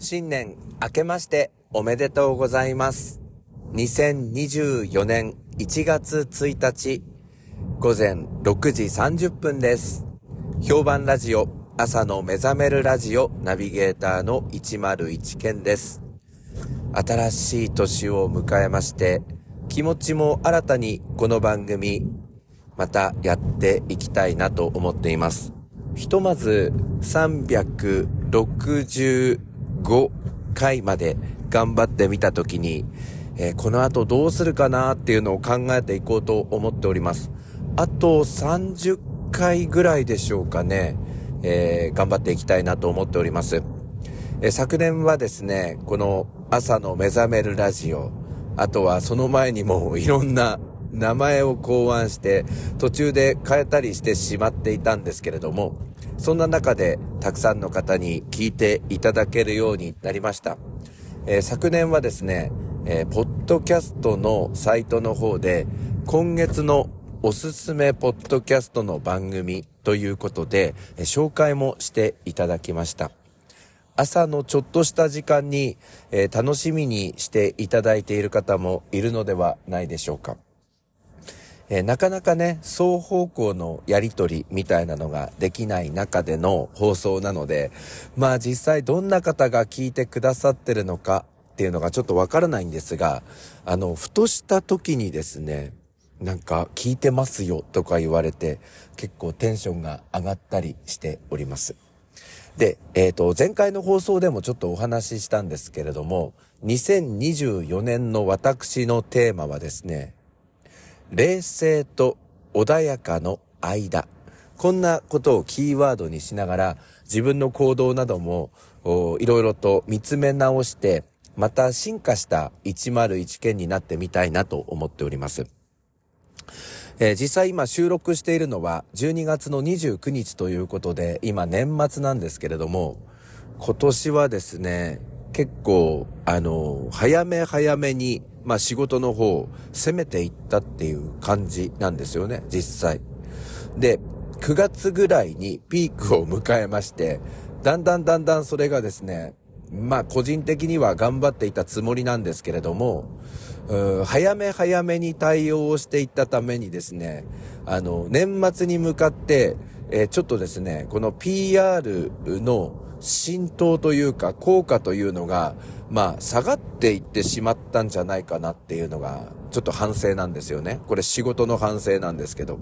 新年明けましておめでとうございます。2024年1月1日午前6時30分です。評判ラジオ朝の目覚めるラジオナビゲーターの101健です。新しい年を迎えまして気持ちも新たにこの番組またやっていきたいなと思っています。ひとまず360 5回まで頑張ってみたときに、えーこの後どうするかなっていうのを考えていこうと思っております。あと30回ぐらいでしょうかね、えー頑張っていきたいなと思っております。えー昨年はですね、この朝の目覚めるラジオ、あとはその前にもいろんな名前を考案して途中で変えたりしてしまっていたんですけれども、そんな中でたくさんの方に聞いていただけるようになりました。えー昨年はですね、えーポッドキャストのサイトの方で今月のおすすめポッドキャストの番組ということで、えー紹介もしていただきました。朝のちょっとした時間に、えー楽しみにしていただいている方もいるのではないでしょうか。えーなかなかね、双方向のやりとりみたいなのができない中での放送なので、まあ実際どんな方が聞いてくださってるのかっていうのがちょっとわからないんですが、あの、ふとした時にですね、なんか聞いてますよとか言われて結構テンションが上がったりしております。で、えっ、と、前回の放送でもちょっとお話ししたんですけれども、2024年の私のテーマはですね、冷静と穏やかの間。こんなことをキーワードにしながら、自分の行動なども、いろいろと見つめ直して、また進化した101件になってみたいなと思っております。えー実際今収録しているのは12月の29日ということで、今年末なんですけれども、今年はですね、結構、あの、早め早めに、まあ仕事の方、攻めていったっていう感じなんですよね、実際。で、9月ぐらいにピークを迎えまして、だんだんだんだんそれがですね、まあ個人的には頑張っていたつもりなんですけれども、うー早め早めに対応をしていったためにですね、あの、年末に向かって、えーちょっとですね、この PR の浸透というか効果というのが、まあ下がっていってしまったんじゃないかなっていうのが、ちょっと反省なんですよね。これ仕事の反省なんですけど。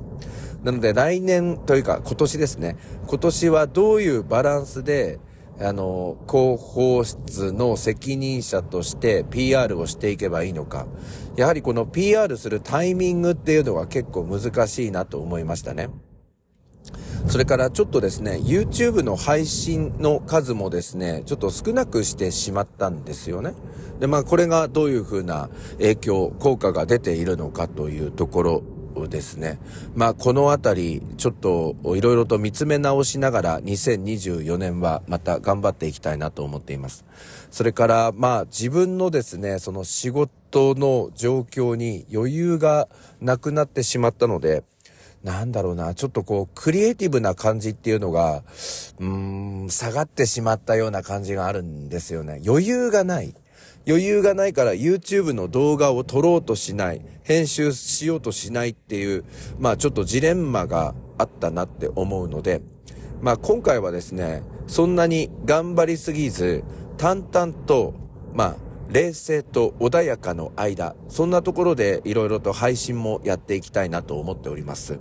なので来年というか今年ですね、今年はどういうバランスで、あの、広報室の責任者として PR をしていけばいいのか。やはりこの PR するタイミングっていうのは結構難しいなと思いましたね。それからちょっとですね、YouTube の配信の数もですね、ちょっと少なくしてしまったんですよね。で、まあこれがどういうふうな影響、効果が出ているのかというところですね。まあこのあたり、ちょっといろいろと見つめ直しながら2024年はまた頑張っていきたいなと思っています。それからまあ自分のですね、その仕事の状況に余裕がなくなってしまったので、なんだろうな、ちょっとこう、クリエイティブな感じっていうのが、うーん、下がってしまったような感じがあるんですよね。余裕がない。余裕がないから YouTube の動画を撮ろうとしない、編集しようとしないっていう、まあちょっとジレンマがあったなって思うので、まあ今回はですね、そんなに頑張りすぎず、淡々と、まあ冷静と穏やかの間、そんなところでいろいろと配信もやっていきたいなと思っております。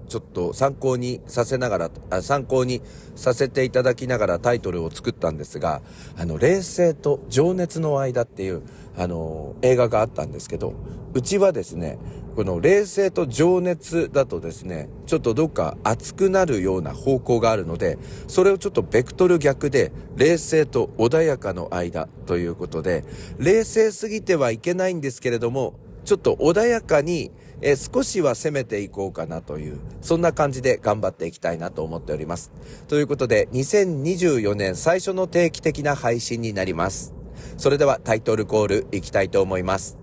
ちょっと参考にさせながら、参考にさせていただきながらタイトルを作ったんですが、あの、冷静と情熱の間っていう、あの、映画があったんですけど、うちはですね、この冷静と情熱だとですね、ちょっとどっか熱くなるような方向があるので、それをちょっとベクトル逆で、冷静と穏やかの間ということで、冷静すぎてはいけないんですけれども、ちょっと穏やかに、えー、少しは攻めていこうかなという、そんな感じで頑張っていきたいなと思っております。ということで、2024年最初の定期的な配信になります。それではタイトルコールいきたいと思います。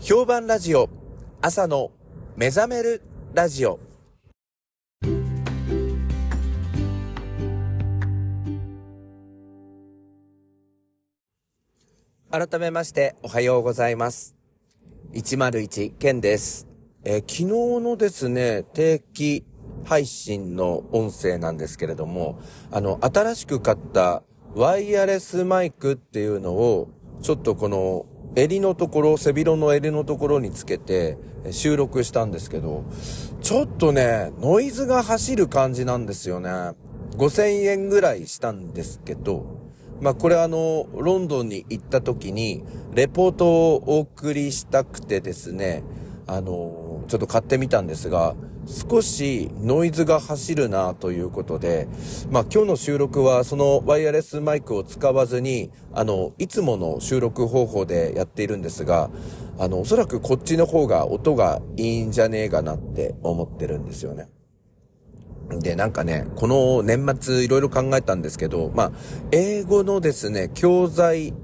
評判ラジオ、朝の目覚めるラジオ。改めましておはようございます。101ケンです。えー、昨日のですね、定期配信の音声なんですけれども、あの、新しく買ったワイヤレスマイクっていうのを、ちょっとこの襟のところ、背広の襟のところにつけて収録したんですけど、ちょっとね、ノイズが走る感じなんですよね。5000円ぐらいしたんですけど、まあこれあの、ロンドンに行った時に、レポートをお送りしたくてですね、あの、ちょっと買ってみたんですが、少しノイズが走るなということで、まあ今日の収録はそのワイヤレスマイクを使わずに、あの、いつもの収録方法でやっているんですが、あの、おそらくこっちの方が音がいいんじゃねえかなって思ってるんですよね。で、なんかね、この年末いろいろ考えたんですけど、まあ、英語のですね、教材、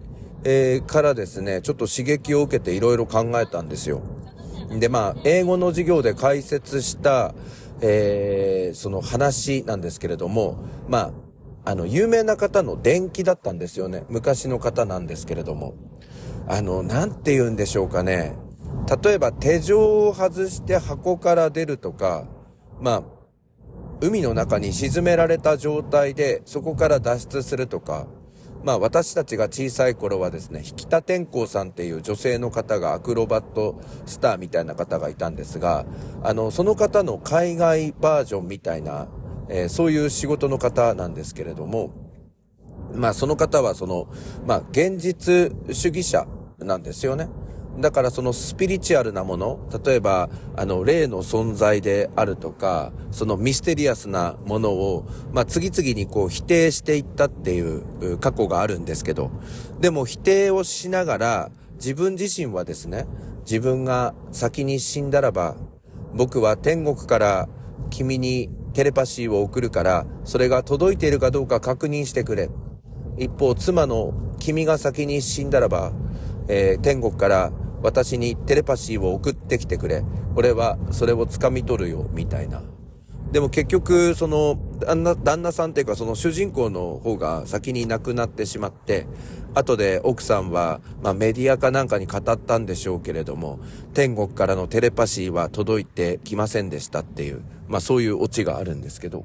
えー、からですね、ちょっと刺激を受けていろいろ考えたんですよ。で、まあ、英語の授業で解説した、えー、その話なんですけれども、まあ、あの、有名な方の伝記だったんですよね。昔の方なんですけれども。あの、なんて言うんでしょうかね。例えば手錠を外して箱から出るとか、まあ、海の中に沈められた状態でそこから脱出するとか、まあ私たちが小さい頃はですね、引田天功さんっていう女性の方がアクロバットスターみたいな方がいたんですが、あの、その方の海外バージョンみたいな、えー、そういう仕事の方なんですけれども、まあその方はその、まあ現実主義者なんですよね。だからそのスピリチュアルなもの、例えば、あの、霊の存在であるとか、そのミステリアスなものを、まあ、次々にこう否定していったっていう過去があるんですけど、でも否定をしながら、自分自身はですね、自分が先に死んだらば、僕は天国から君にテレパシーを送るから、それが届いているかどうか確認してくれ。一方、妻の君が先に死んだらば、えー、天国から私にテレパシーを送ってきてくれ。俺はそれを掴み取るよ、みたいな。でも結局、その、旦那、旦那さんっていうかその主人公の方が先に亡くなってしまって、後で奥さんは、まあメディアかなんかに語ったんでしょうけれども、天国からのテレパシーは届いてきませんでしたっていう、まあそういうオチがあるんですけど、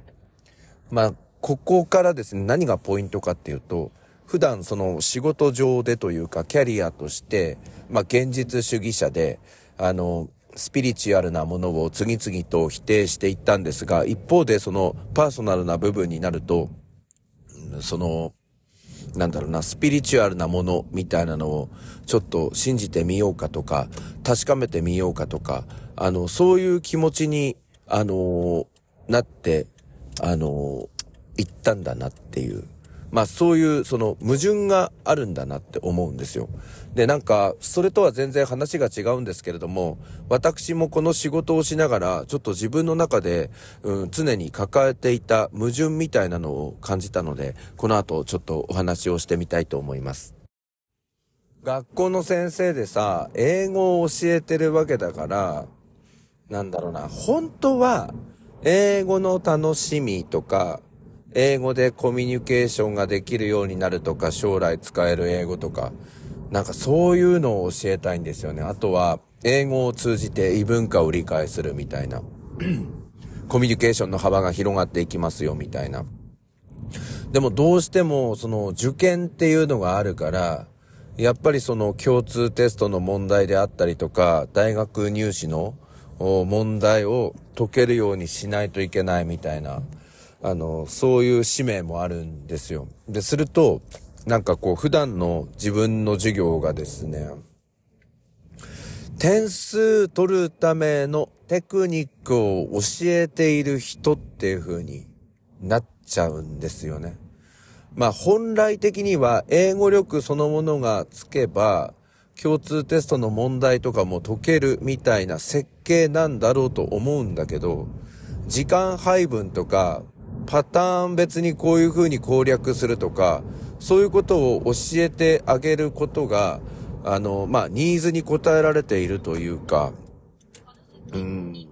まあここからですね、何がポイントかっていうと、普段その仕事上でというかキャリアとして、まあ現実主義者で、あの、スピリチュアルなものを次々と否定していったんですが、一方でそのパーソナルな部分になると、その、なんだろうな、スピリチュアルなものみたいなのをちょっと信じてみようかとか、確かめてみようかとか、あの、そういう気持ちに、あのなって、あの行ったんだなっていう。まあそういうその矛盾があるんだなって思うんですよ。で、なんか、それとは全然話が違うんですけれども、私もこの仕事をしながら、ちょっと自分の中で、うん、常に抱えていた矛盾みたいなのを感じたので、この後ちょっとお話をしてみたいと思います。学校の先生でさ、英語を教えてるわけだから、なんだろうな、本当は、英語の楽しみとか、英語でコミュニケーションができるようになるとか、将来使える英語とか、なんかそういうのを教えたいんですよね。あとは、英語を通じて異文化を理解するみたいな。コミュニケーションの幅が広がっていきますよ、みたいな。でもどうしても、その受験っていうのがあるから、やっぱりその共通テストの問題であったりとか、大学入試の問題を解けるようにしないといけないみたいな。あの、そういう使命もあるんですよ。で、すると、なんかこう、普段の自分の授業がですね、点数取るためのテクニックを教えている人っていう風になっちゃうんですよね。まあ本来的には英語力そのものがつけば、共通テストの問題とかも解けるみたいな設計なんだろうと思うんだけど、時間配分とか、パターン別にこういう風に攻略するとか、そういうことを教えてあげることが、あの、まあ、ニーズに応えられているというか、うん、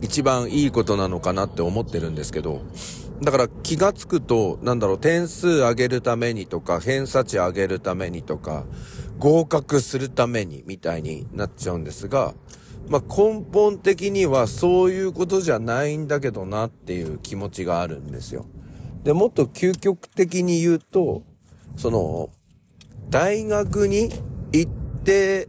一番いいことなのかなって思ってるんですけど、だから気がつくと、なんだろう、点数上げるためにとか、偏差値上げるためにとか、合格するためにみたいになっちゃうんですが、まあ、根本的にはそういうことじゃないんだけどなっていう気持ちがあるんですよ。で、もっと究極的に言うと、その、大学に行って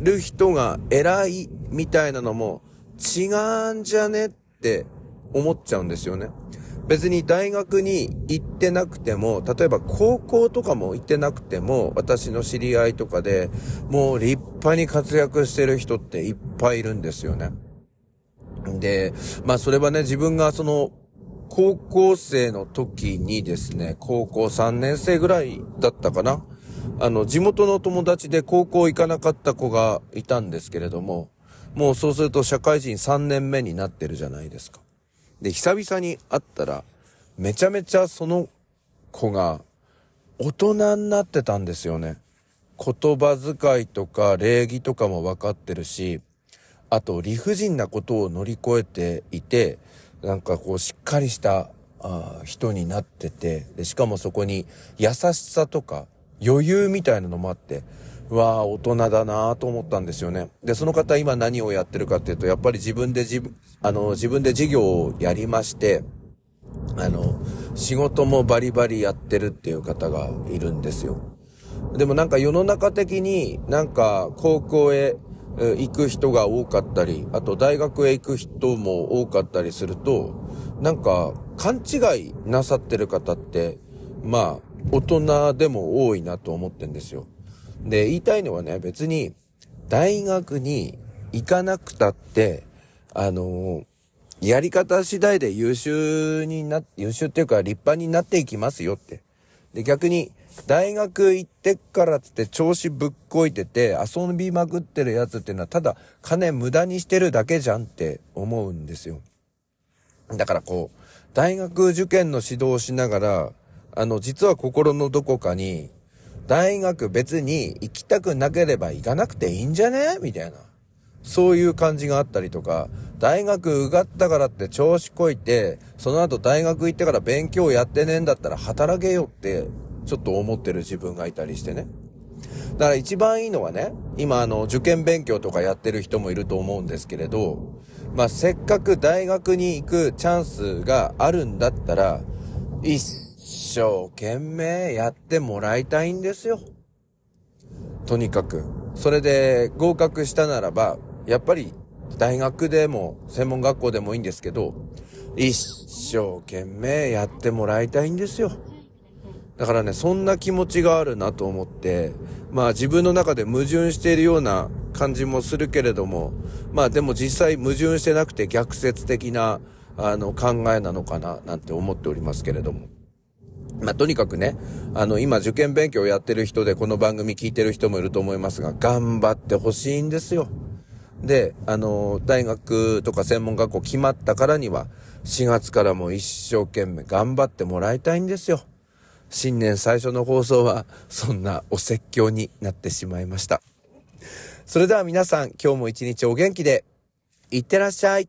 る人が偉いみたいなのも違うんじゃねって思っちゃうんですよね。別に大学に行ってなくても、例えば高校とかも行ってなくても、私の知り合いとかで、もう立派に活躍してる人っていっぱいいるんですよね。で、まあそれはね、自分がその、高校生の時にですね、高校3年生ぐらいだったかな。あの、地元の友達で高校行かなかった子がいたんですけれども、もうそうすると社会人3年目になってるじゃないですか。で、久々に会ったら、めちゃめちゃその子が大人になってたんですよね。言葉遣いとか礼儀とかも分かってるし、あと理不尽なことを乗り越えていて、なんかこうしっかりしたあ人になっててで、しかもそこに優しさとか余裕みたいなのもあって、わあ、大人だなあと思ったんですよね。で、その方今何をやってるかっていうと、やっぱり自分で自分、あの、自分で事業をやりまして、あの、仕事もバリバリやってるっていう方がいるんですよ。でもなんか世の中的になんか高校へ行く人が多かったり、あと大学へ行く人も多かったりすると、なんか勘違いなさってる方って、まあ、大人でも多いなと思ってんですよ。で、言いたいのはね、別に、大学に行かなくたって、あのやり方次第で優秀にな、優秀っていうか立派になっていきますよって。で、逆に、大学行ってからつって調子ぶっこいてて遊びまくってるやつっていうのはただ金無駄にしてるだけじゃんって思うんですよ。だからこう、大学受験の指導をしながら、あの、実は心のどこかに、大学別に行きたくなければ行かなくていいんじゃね？みたいな。そういう感じがあったりとか、大学受かったからって調子こいて、その後大学行ってから勉強やってねえんだったら働けよって、ちょっと思ってる自分がいたりしてね。だから一番いいのはね、今あの、受験勉強とかやってる人もいると思うんですけれど、まあ、せっかく大学に行くチャンスがあるんだったら、一一生懸命やってもらいたいんですよ。とにかく。それで合格したならば、やっぱり大学でも専門学校でもいいんですけど、一生懸命やってもらいたいんですよ。だからね、そんな気持ちがあるなと思って、まあ自分の中で矛盾しているような感じもするけれども、まあでも実際矛盾してなくて逆説的な、あの考えなのかな、なんて思っておりますけれども。まあ、とにかくね、あの、今受験勉強をやってる人でこの番組聞いてる人もいると思いますが、頑張ってほしいんですよ。で、あの、大学とか専門学校決まったからには、4月からも一生懸命頑張ってもらいたいんですよ。新年最初の放送は、そんなお説教になってしまいました。それでは皆さん、今日も一日お元気で、いってらっしゃい。